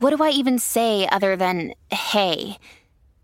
what do I even say other than hey?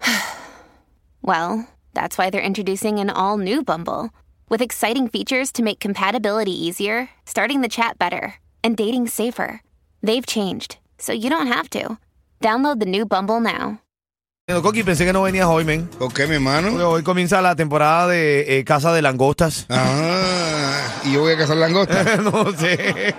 well, that's why they're introducing an all new Bumble with exciting features to make compatibility easier, starting the chat better, and dating safer. They've changed, so you don't have to. Download the new Bumble now. Coqui, pensé que no venías hoy, men. ¿Por qué, mi Porque hermano? hoy comienza la temporada de eh, Casa de Langostas. Ah, y yo voy a cazar langosta. no sé.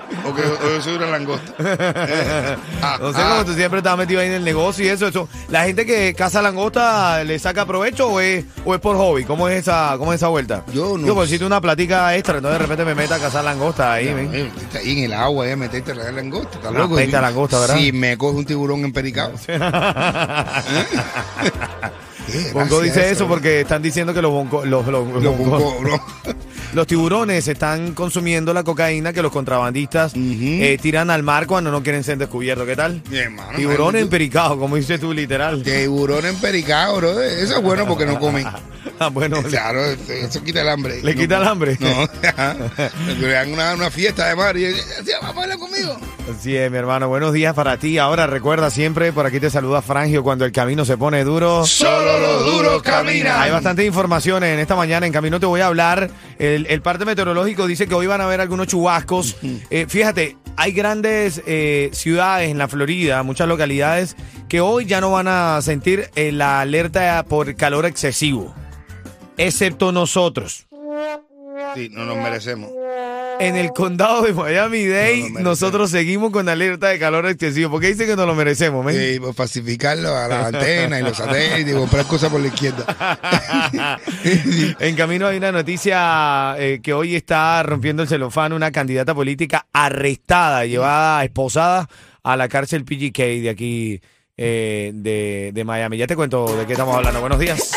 Yo soy una langosta. Ah, No sé ah. cómo tú siempre estás metido ahí en el negocio y eso, eso. ¿La gente que caza langosta le saca provecho o es, o es por hobby? ¿Cómo es esa, cómo es esa vuelta? Yo no Yo, pues si una platica extra, entonces de repente me meta a cazar langosta ahí. Eh, ahí en el agua, ya meterte la langosta. Está loco. langosta, ¿verdad? Si me coge un tiburón empericado. ¿Qué Bongo gracia dice eso porque están diciendo que los, bongo- los, los- los. Los tiburones están consumiendo la cocaína que los contrabandistas eh, tiran al mar cuando no quieren ser descubiertos. ¿Qué tal? Mi hermano, Tiburón empericado, como dices tú, literal. Tiburón empericado, bro. Eso es bueno porque no comen. Ah, bueno, le, Claro, eso quita el hambre. le No- quita el hambre. No, le dan una, una fiesta de mar y vamos a bailar conmigo. Así es, mi hermano. Buenos días para ti. Ahora recuerda siempre, por aquí te saluda Frangio, cuando el camino se pone duro. Solo los duros caminan. Hay bastante información en esta mañana. En camino te voy a hablar. El, el parte meteorológico dice que hoy van a haber algunos chubascos. Eh, fíjate, hay grandes eh, ciudades en la Florida, muchas localidades, que hoy ya no van a sentir eh, la alerta por calor excesivo. Excepto nosotros. Sí, no nos merecemos. En el condado de Miami-Dade, No nosotros seguimos con alerta de calor excesivo. ¿Por qué dice que no lo merecemos, men? Sí, pues pacificarlo a las antenas y los satélites y comprar cosas por la izquierda. En camino hay una noticia eh, que hoy está rompiendo el celofán una candidata política arrestada, llevada, esposada a la cárcel PGK de aquí eh, de, de Miami. Ya te cuento de qué estamos hablando. Buenos días.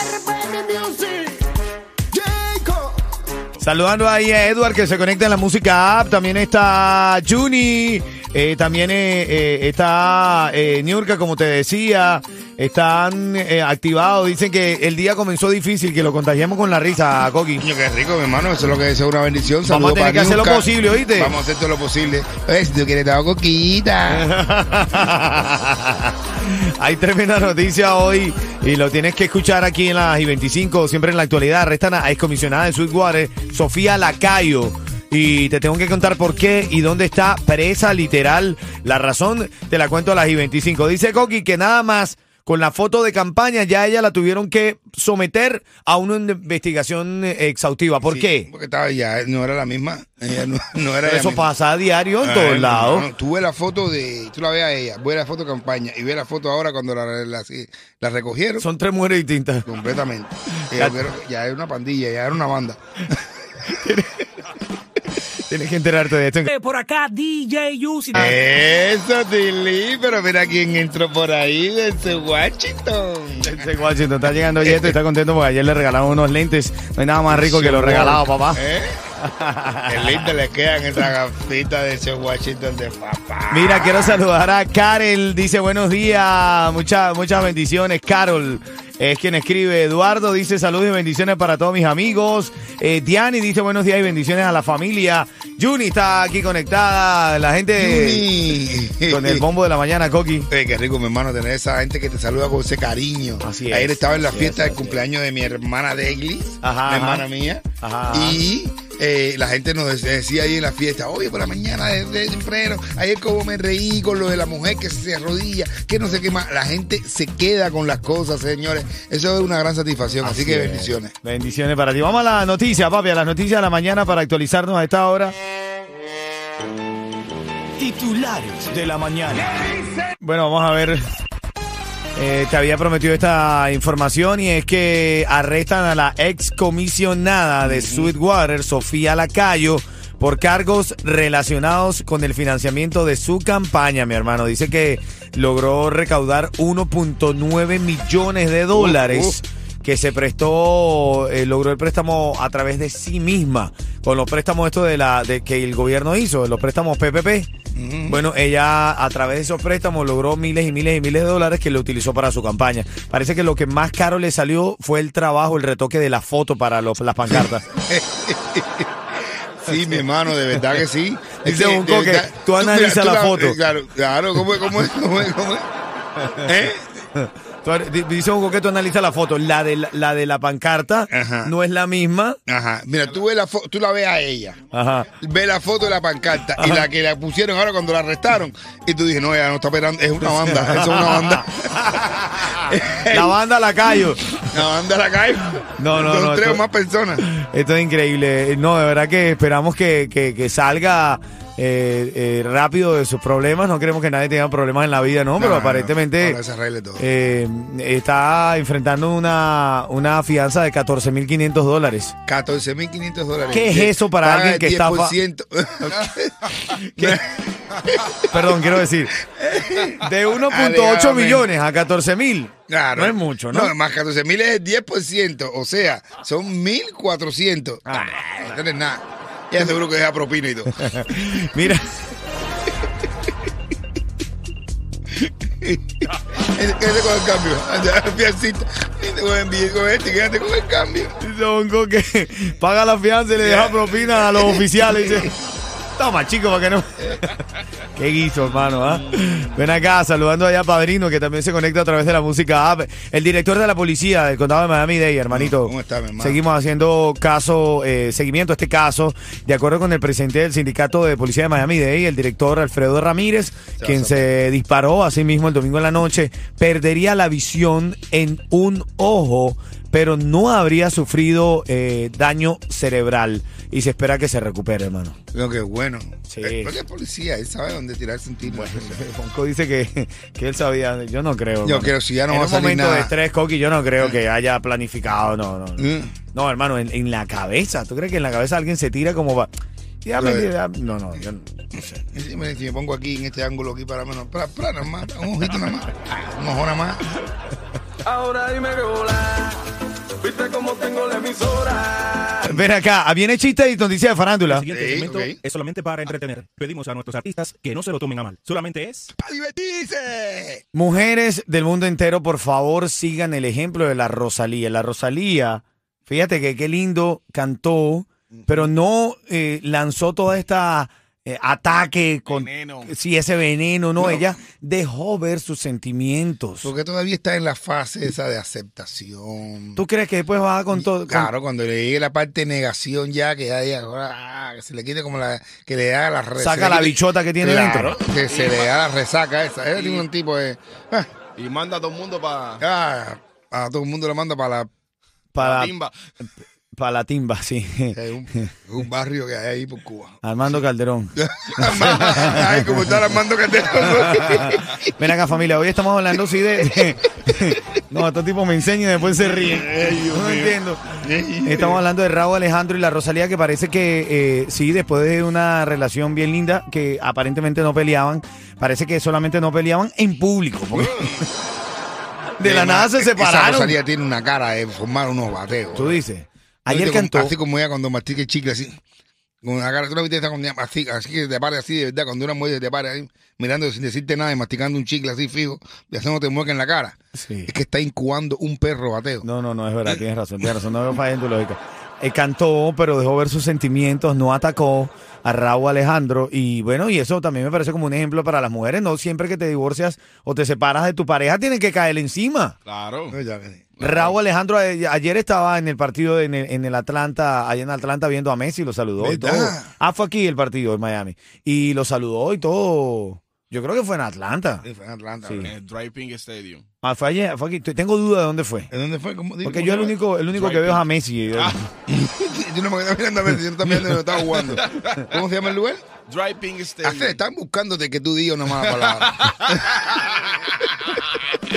Saludando ahí a Edward que se conecta en la música app. También está Juni. Eh, también eh, eh, está eh, Niurka, como te decía. Están activados. Dicen que el día comenzó difícil, que lo contagiamos con la risa, Coqui. Coño, qué rico, mi hermano. Eso es lo que es una bendición. Vamos a Saludos tener para que hacer lo posible, ¿oíste? Vamos a hacer todo lo posible. Eh, si tú quieres, te hago coquita. Hay tremenda noticia hoy y lo tienes que escuchar aquí en las I-25, siempre en la actualidad. Arrestan a excomisionada de Sweetwater, Sofía Lacayo. Y te tengo que contar por qué y dónde está presa literal. La razón te la cuento a las I-25. Dice Coqui que nada más con la foto de campaña ya ella la tuvieron que someter a una investigación exhaustiva. ¿Por Sí, qué? Porque estaba ya, no era la misma. Ella no, no era Eso pasa a diario en todos lados. Tú ves la foto de. Tú la ves a ella, ves la foto de campaña y ves la foto ahora cuando la, la, la recogieron. Son tres mujeres distintas. Completamente. Ya era una pandilla, ya era una banda. Tienes que enterarte de esto. Por acá, DJ Yusi. Eso, Tilly, pero mira quién entró por ahí desde Washington. Ese Washington está llegando Yeto y está contento porque ayer le regalaron unos lentes. No hay nada más rico que los regalados, papá. ¿Eh? Qué lindo le quedan esas gafitas de ese Washington de papá. Mira, quiero saludar a Carol. Dice buenos días, muchas muchas bendiciones. Carol es quien escribe. Eduardo dice saludos y bendiciones para todos mis amigos. Eh, Diani dice buenos días y bendiciones a la familia. Juni está aquí conectada. La gente Juni. con el bombo de la mañana, Coqui. Eh, qué rico, mi hermano, tener esa gente que te saluda con ese cariño. Así es, Ayer estaba en la fiesta es, del cumpleaños de mi hermana Deglis, ajá. hermana mía. Ajá, Y eh, la gente nos decía ahí en la fiesta, oye, por la mañana de, de temprano, ayer como me reí con lo de la mujer que se arrodilla, que no sé qué más. La gente se queda con las cosas, señores. Eso es una gran satisfacción, así, que es. bendiciones. Bendiciones para ti. Vamos a la noticia, papi, a las noticias de la mañana para actualizarnos a esta hora. Titulares de la mañana. Bueno, vamos a ver. Eh, te había prometido esta información y es que arrestan a la ex comisionada de Sweetwater, Sofía Lacayo, por cargos relacionados con el financiamiento de su campaña, mi hermano. Dice que logró recaudar 1.9 millones de dólares. que se prestó, eh, logró el préstamo a través de sí misma, con los préstamos estos de la, de que el gobierno hizo, los préstamos PPP. Bueno, ella a través de esos préstamos logró miles y miles y miles de dólares que le utilizó para su campaña. Parece que lo que más caro le salió fue el trabajo, el retoque de la foto para los, las pancartas. Sí, mi hermano, de verdad que sí. Dice verdad- tú analiza mira, la foto. eh, Claro, claro. ¿Cómo es? ¿Cómo es? ¿Cómo es? ¿Eh? Dice un que tú analiza la foto. La de la, la de la pancarta Ajá. no es la misma. Ajá. Mira, tú, ves la tú la ves a ella. Ajá. Ve la foto de la pancarta y la que la pusieron ahora cuando la arrestaron. Y tú dices, no, ella no está esperando, es una banda, eso es una banda. La banda la callo. La banda la cae. No, no, Son no, tres esto- o más personas. Esto es increíble. No, de verdad que esperamos que, que- que salga eh, eh, rápido de sus problemas. No queremos que nadie tenga problemas en la vida, ¿no? Pero No, no, aparentemente arregle todo. eh, está enfrentando una, una fianza de 14.500 dólares. 14.500 dólares. ¿Qué es eso para Paga alguien que? 10%. Perdón, quiero decir, de 1.8 Alegadamente. millones a 14.000. Claro. No es mucho, ¿no? No, más 14 mil es el 10%. O sea, son 1.400. Ah, no es nada. Ya seguro que deja propina y todo. Mira, Quédate con el cambio. Anda, fiancita. Con este, quédate con el cambio. dice Bonco que paga la fianza y le deja propina a los oficiales. Dice, toma, chico, para que no. Qué guiso, hermano. ¿ah? Ven acá, saludando allá a Padrino, que también se conecta a través de la música app. El director de la policía del condado de Miami-Dade, hermanito. ¿Cómo está, mi hermano? Seguimos haciendo caso, eh, seguimiento a este caso, de acuerdo con el presidente del sindicato de policía de Miami-Dade, el director Alfredo Ramírez, quien se disparó a sí mismo el domingo en la noche, perdería la visión en un ojo, pero no habría sufrido eh, daño cerebral y se espera que se recupere, hermano. Lo que es bueno. Sí. Eh, es policía, él sabe dónde tirarse un tiro. Fonco dice que, que él sabía, yo no creo. Yo creo, si ya no en va a un salir momento nada. de estrés, Coqui, yo no creo que haya planificado, no, no. no. Mm. No, hermano, en, en la cabeza. ¿Tú crees que en la cabeza alguien se tira como va? No, no, yo no. no sé. Y Si me, si me pongo aquí en este ángulo aquí para menos, para, para nada más, un ojito nada más, un ojo nada más. Ahora dime que volar. Viste cómo tengo la emisora. Ven acá, viene chiste y noticia de farándula. El siguiente es solamente para entretener. Pedimos a nuestros artistas que no se lo tomen a mal. Solamente es ¡Para divertirse! Mujeres del mundo entero, por favor, sigan el ejemplo de la Rosalía. La Rosalía, fíjate que qué lindo cantó, pero no eh, lanzó toda esta eh, ataque con sí, ese veneno, no, ella dejó ver sus sentimientos. Porque todavía está en la fase esa de aceptación. ¿Tú crees que después va con todo? con- Claro, cuando le llegue la parte de negación ya, que ya diga, ah, que se le quite como la, que le haga la resaca. Saca la bichota que tiene Claro, dentro. que se le haga la resaca esa. Tiene un tipo de... ah, Y manda a todo el mundo para ah, a todo el mundo le manda para la... Para, timba. Para la timba, sí. Es un, un barrio que hay ahí por Cuba. Armando Calderón. Ay, como está Armando Calderón. Ven acá, familia. Hoy estamos hablando, sí, de. de- no, estos tipos me enseñan y después se ríen. No entiendo. Estamos hablando de Raúl Alejandro y la Rosalía, que parece que eh, sí, después de una relación bien linda, que aparentemente no peleaban, parece que solamente no peleaban en público. porque de la nada se Esa separaron. Rosalía tiene una cara de formar unos bateos. Tú dices. Ayer cantó. Así como ella cuando mastica el chicle así. Con una cara, tú la viste ella mastica, así que te pare así de verdad, cuando una mujer te pare ahí, mirando sin decirte nada y masticando un chicle así fijo, y haciéndote mueca en la cara. Sí. Es que está incubando un perro bateo. No, no, no, es verdad, tienes razón, tienes razón, no veo en tu lógica. Eh, cantó, pero dejó ver sus sentimientos, no atacó a Raúl Alejandro y bueno, y eso también me parece como un ejemplo para las mujeres, no siempre que te divorcias o te separas de tu pareja tienen que caer encima. Claro. No, ya. Raúl Alejandro a- ayer estaba en el partido en el, en el Atlanta, allá en Atlanta viendo a Messi, lo saludó y todo. ¿Verdad? Ah, fue aquí el partido en Miami y lo saludó y todo. Yo creo que fue en Atlanta. Sí, fue en Atlanta. Sí. En el Dry Pink Stadium. Ah, fue ayer, fue aquí. Tengo duda de dónde fue. ¿En dónde fue? ¿Cómo, Porque cómo yo el único, el único que veo es a Messi. Yo no me quedé mirando a ver si yo no estaba jugando. ¿Cómo se llama el lugar? Dry Pink Stadium. Hace, están buscándote que tú digas una mala palabra.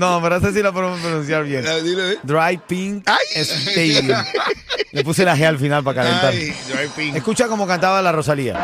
No, pero esa sí la podemos pronunciar bien. Dile, dile. Dry Pink Ay. Stadium. Le puse la G al final para calentar. Ay. Escucha cómo cantaba la Rosalía.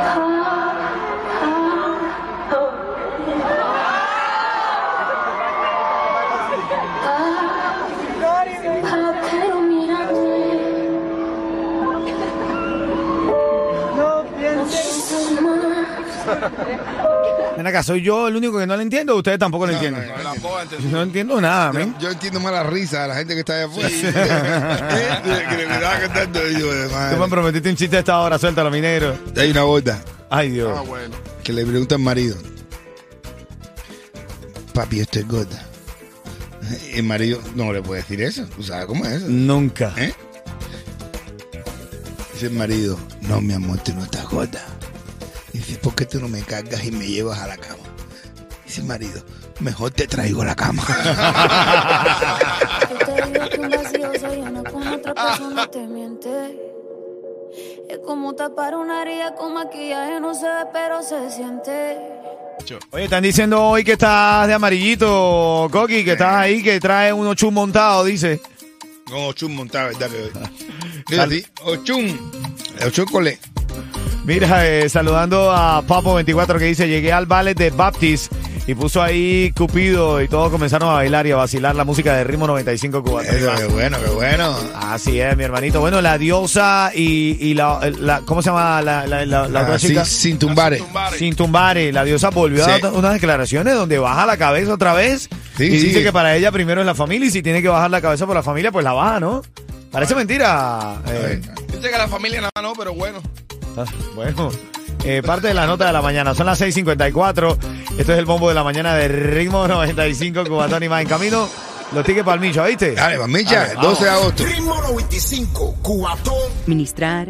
Ven acá, ¿soy yo el único que no le entiendo o ustedes tampoco lo entienden? La boa, entonces. No entiendo nada, Yo, yo entiendo más la risa de la gente que está allá afuera. ¿Eh? que le estaba cantando yo, Tú me prometiste un chiste a esta hora, suéltalo, mi negro. Hay una gorda Ay, Dios. Ah, bueno. que le pregunta al marido. Papi, esto es gorda. El marido no le puede decir eso. ¿Tú sabes cómo es eso? Nunca. ¿Eh? Dice el marido, no, mi amor, tú no estás gorda. Dice, ¿por qué tú no me cargas y me llevas a la cama? Dice el marido, mejor te traigo a la cama. Yo te digo que un vacío se llena con otra persona, te miente. Es como tapar una herida con maquillaje, no se ve, pero se siente. Oye, están diciendo hoy que estás de amarillito, Coqui, que estás ahí, que trae un ochum montado, dice. No, Ochun montado, ¿verdad? Que, Ochun. Ochun colé. Mira, eh, saludando a Papo24 que dice, llegué al ballet de Baptist y puso ahí Cupido y todos comenzaron a bailar y a vacilar la música de ritmo 95 cubano. Eso, qué bueno, qué bueno. Así es, mi hermanito. Bueno, la diosa y, y la, la- ¿cómo se llama la, la, la- la otra Así, chica? Ah, sin tumbares. Tumbare. Sin tumbare, la diosa volvió a dar unas declaraciones donde baja la cabeza otra vez Sí, y sí. dice que para ella primero es la familia y si tiene que bajar la cabeza por la familia, pues la baja, ¿no? Parece mentira. eh, Dice que la familia nada no, pero bueno. Bueno, eh, parte de la nota de la mañana. Son las 6:54. Esto es el bombo de la mañana de ritmo 95 Cubatón y más en camino. Los tickets para el Micho, ¿viste? Dale, vamos. 12 de agosto. Ritmo 95, Cubatón. Ministrar